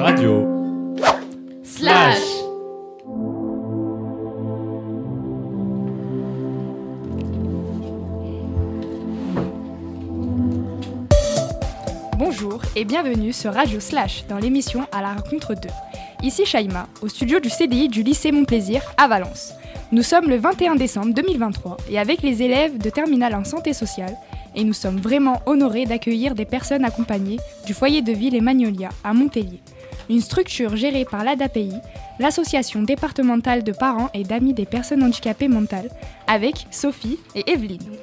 Radio. Slash. Bonjour et bienvenue sur Radio Slash dans l'émission À la rencontre 2. Ici Shaima, au studio du CDI du lycée Montplaisir à Valence. Nous sommes le 21 décembre 2023 et avec les élèves de terminale en santé sociale, et nous sommes vraiment honorés d'accueillir des personnes accompagnées du foyer de ville et Magnolia à Montpellier, une structure gérée par l'ADAPI, l'association départementale de parents et d'amis des personnes handicapées mentales, avec Sophie et Evelyne.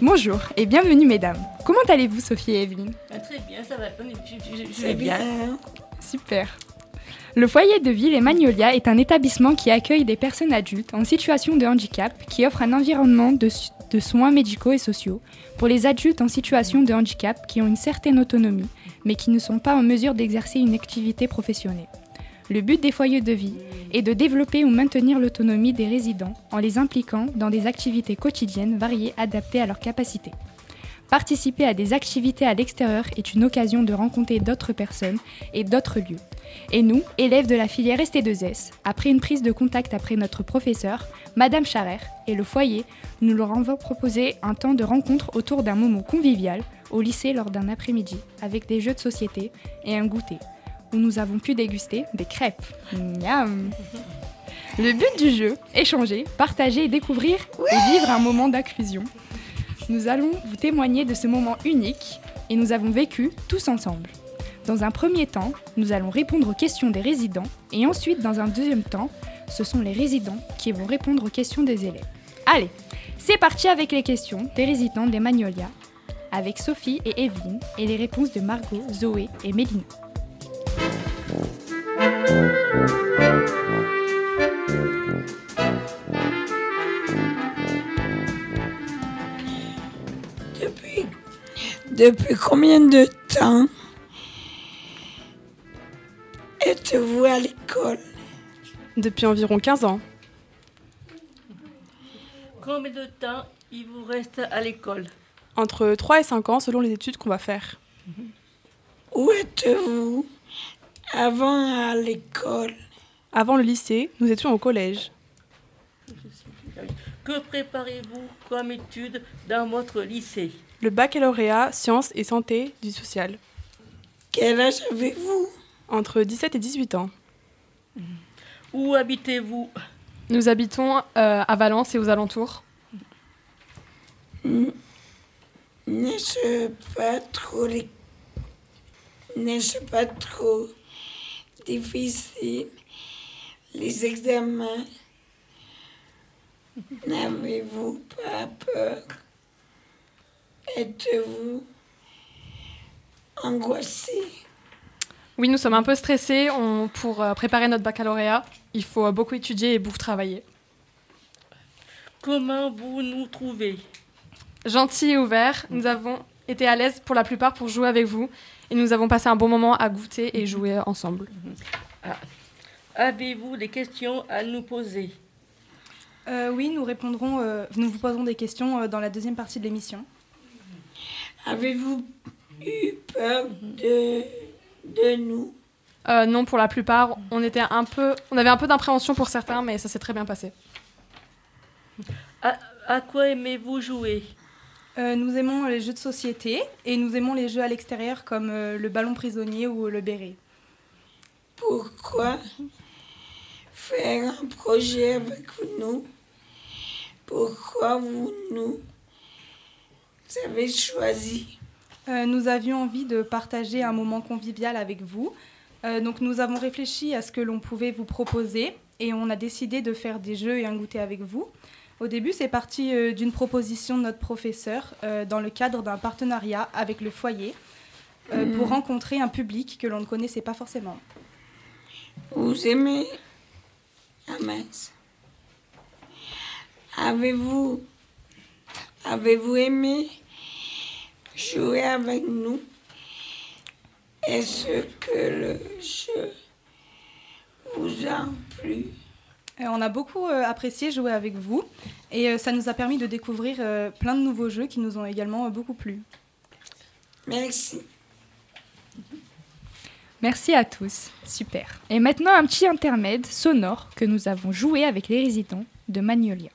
Bonjour et bienvenue mesdames. Comment allez-vous Sophie et Evelyne? Ah, Très bien, ça va. Je, je- je C'est vais bien. Super. Le foyer de ville et Magnolia est un établissement qui accueille des personnes adultes en situation de handicap, qui offre un environnement de, de soins médicaux et sociaux pour les adultes en situation de handicap qui ont une certaine autonomie, mais qui ne sont pas en mesure d'exercer une activité professionnelle. Le but des foyers de vie est de développer ou maintenir l'autonomie des résidents en les impliquant dans des activités quotidiennes variées adaptées à leurs capacités. Participer à des activités à l'extérieur est une occasion de rencontrer d'autres personnes et d'autres lieux. Et nous, élèves de la filière ST2S, après une prise de contact après notre professeur, Madame Charrer, et le foyer, nous leur avons proposé un temps de rencontre autour d'un moment convivial au lycée lors d'un après-midi, avec des jeux de société et un goûter, où nous avons pu déguster des crêpes. Miam Le but du jeu, échanger, partager et découvrir et vivre un moment d'inclusion. Nous allons vous témoigner de ce moment unique et nous avons vécu tous ensemble. Dans un premier temps, nous allons répondre aux questions des résidents et ensuite, dans un deuxième temps, ce sont les résidents qui vont répondre aux questions des élèves. Allez, c'est parti avec les questions des résidents des Magnolia, avec Sophie et Evelyne et les réponses de Margot, Zoé et Mélina. Depuis, depuis combien de temps Depuis environ 15 ans. Combien de temps il vous reste à l'école? Entre 3 et 5 ans selon les études qu'on va faire. Où êtes-vous? Avant à l'école Avant le lycée, nous étions au collège. Que préparez-vous comme études dans votre lycée? Le baccalauréat sciences et santé du social. Quel âge avez-vous? Entre 17 et 18 ans. Où habitez-vous? Nous habitons euh, à Valence et aux alentours. N'est-ce pas trop N'est-ce pas trop difficile les examens. N'avez-vous pas peur? Êtes-vous angoissé? Oui, nous sommes un peu stressés. On- pour euh, préparer notre baccalauréat, il faut beaucoup étudier et beaucoup travailler. Comment vous nous trouvez? Gentil et ouvert, nous avons été à l'aise pour la plupart pour jouer avec vous et nous avons passé un bon moment à goûter et jouer ensemble. Avez-vous des questions à nous poser? Euh, oui, nous répondrons, euh, nous vous poserons des questions euh, dans la deuxième partie de l'émission. Avez-vous eu peur de, de nous Euh, non, pour la plupart, on était un peu, on avait un peu d'impréhension pour certains, mais ça s'est très bien passé. à, à quoi aimez-vous jouer? Euh, nous aimons les jeux de société et nous aimons les jeux à l'extérieur comme euh, le ballon prisonnier ou le béret. Pourquoi faire un projet avec nous? Pourquoi vous nous avez choisi Euh, nous avions envie de partager un moment convivial avec vous. Euh, donc nous avons réfléchi à ce que l'on pouvait vous proposer et on a décidé de faire des jeux et un goûter avec vous. Au début, c'est parti euh, d'une proposition de notre professeur dans le cadre d'un partenariat avec le foyer pour rencontrer un public que l'on ne connaissait pas forcément. Vous aimez Ah mince. Avez-vous avez-vous aimé jouer avec nous Est-ce que le jeu vous a plu Euh, on a beaucoup euh, apprécié jouer avec vous et euh, ça nous a permis de découvrir euh, plein de nouveaux jeux qui nous ont également euh, beaucoup plu. Merci. Merci à tous. Super. Et maintenant, un petit intermède sonore que nous avons joué avec les résidents de Magnolia.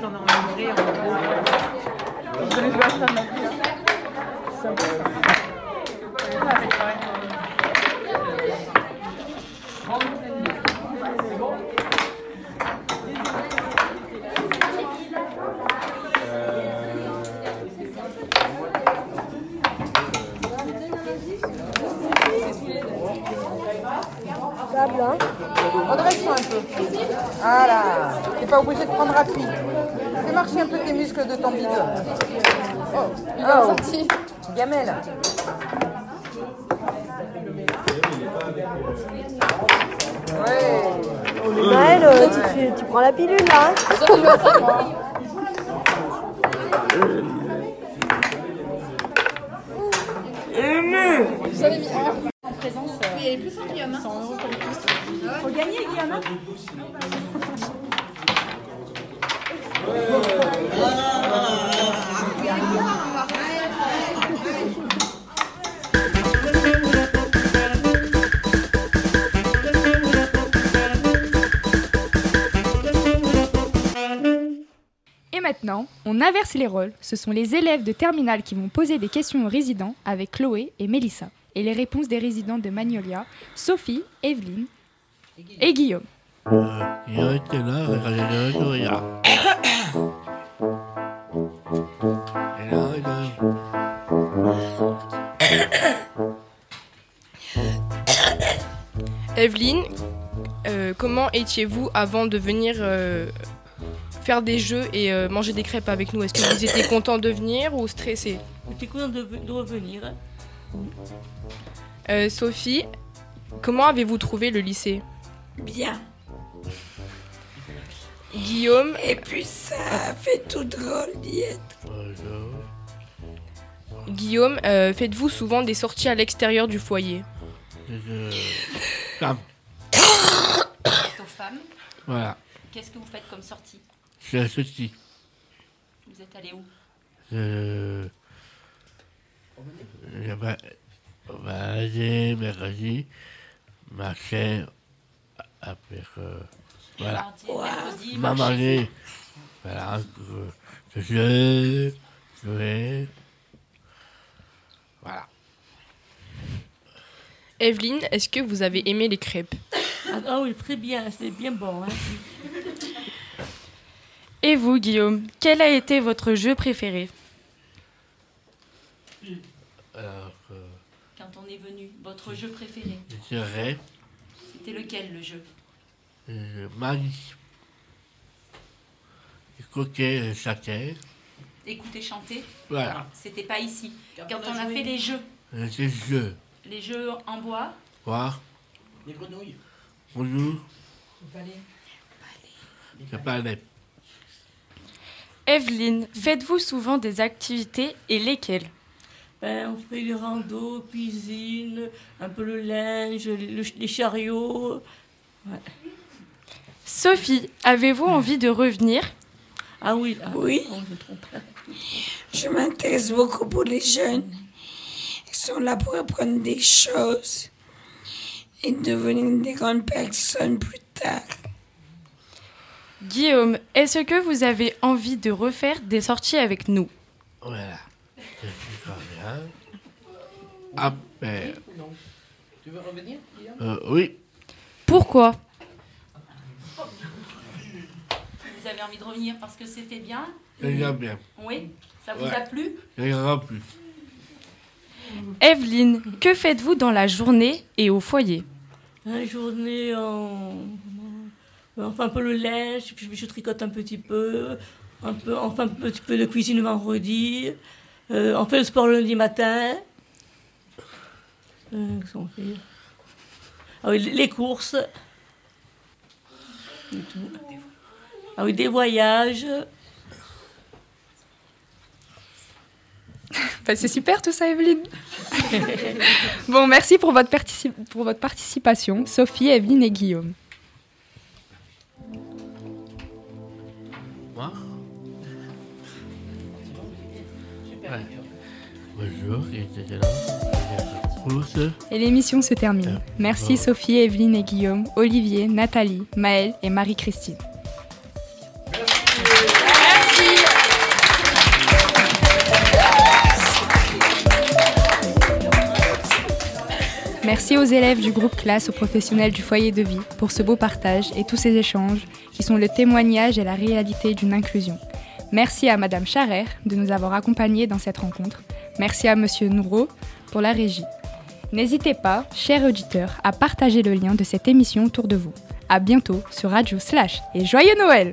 j'en ai enregistré en gros. Ça maintenant. Redresse-toi un peu. Voilà. T'es pas obligé de prendre appui. Fais marcher un peu tes muscles de ton bide. Oh. Oh. Gamelle. Ouais. Maëlle, euh, tu, fais- tu prends la pilule là hein Et maintenant, on inverse les rôles. Ce sont les élèves de terminale qui vont poser des questions aux résidents avec Chloé et Mélissa. Et les réponses des résidents de Magnolia, Sophie, Evelyne et Guillaume. Evelyne, euh, comment étiez-vous avant de venir euh, faire des jeux et euh, manger des crêpes avec nous? Est-ce que vous étiez content de venir ou stressé? J'étais content de, de revenir. Euh, Sophie, comment avez-vous trouvé le lycée Bien. Guillaume, Et puis ça fait tout drôle d'y être. Guillaume, euh, faites-vous souvent des sorties à l'extérieur du foyer Je... Femme. aux femmes. Voilà. Qu'est-ce que vous faites comme sortie C'est ceci. Vous êtes allé où Euh... Je vais... Aller mercredi, marcher après... euh, Voilà. Maman. Voilà. que- que Je... Je vais... Voilà. Evelyne, est-ce que vous avez aimé les crêpes? Ah, ah oui, très bien, c'était bien bon. hein. Et vous, Guillaume, quel a été votre jeu préféré Alors, euh, Quand votre jeu préféré, je dirais... c'était lequel le jeu Euh, Marie. Le le châtain. Écouter chanter Voilà. C'était pas ici. Quand on a fait les jeux, Le jeu. les jeux en bois, Voir. Des grenouilles. Bonjour. Je parlais. Evelyne, faites-vous souvent des activités et lesquelles? Ben, on fait les rando, cuisine, un peu le linge, le- les chariots. Ouais. Sophie, avez-vous envie de revenir? Ah oui, ah, Oui. oh, je me trompe. Je m'intéresse beaucoup pour les jeunes. Ils sont là pour apprendre des choses et devenir des grandes personnes plus tard. Guillaume, est-ce que vous avez envie de refaire des sorties avec nous? Voilà. Je suis combien Après. Tu veux revenir, Euh, oui. Pourquoi? Vous avez envie de revenir parce que c'était bien? Je bien. Oui? Ça vous Ouais. a plu? Je plus. Evelyne, que faites-vous dans la journée et au foyer? La journée, en... enfin un peu le linge, puis je, je tricote un petit peu, un peu, enfin un petit peu de cuisine le vendredi. Euh, on fait le sport lundi matin. Euh, Ah les courses. Ah oui, des voyages. Bah, c'est super tout ça, Evelyne. bon, merci pour votre, pour votre participation, Sophie, Evelyne et Guillaume. Bonjour. Et l'émission se termine. Merci Sophie, Evelyne et Guillaume, Olivier, Nathalie, Maëlle et Marie-Christine. Merci aux élèves du groupe classe, aux professionnels du foyer de vie pour ce beau partage et tous ces échanges qui sont le témoignage et la réalité d'une inclusion. Merci à Madame Charrer de nous avoir accompagnés dans cette rencontre. Merci à Monsieur Nourreau pour la régie. N'hésitez pas, chers auditeurs, à partager le lien de cette émission autour de vous. À bientôt sur Radio Slash et joyeux Noël!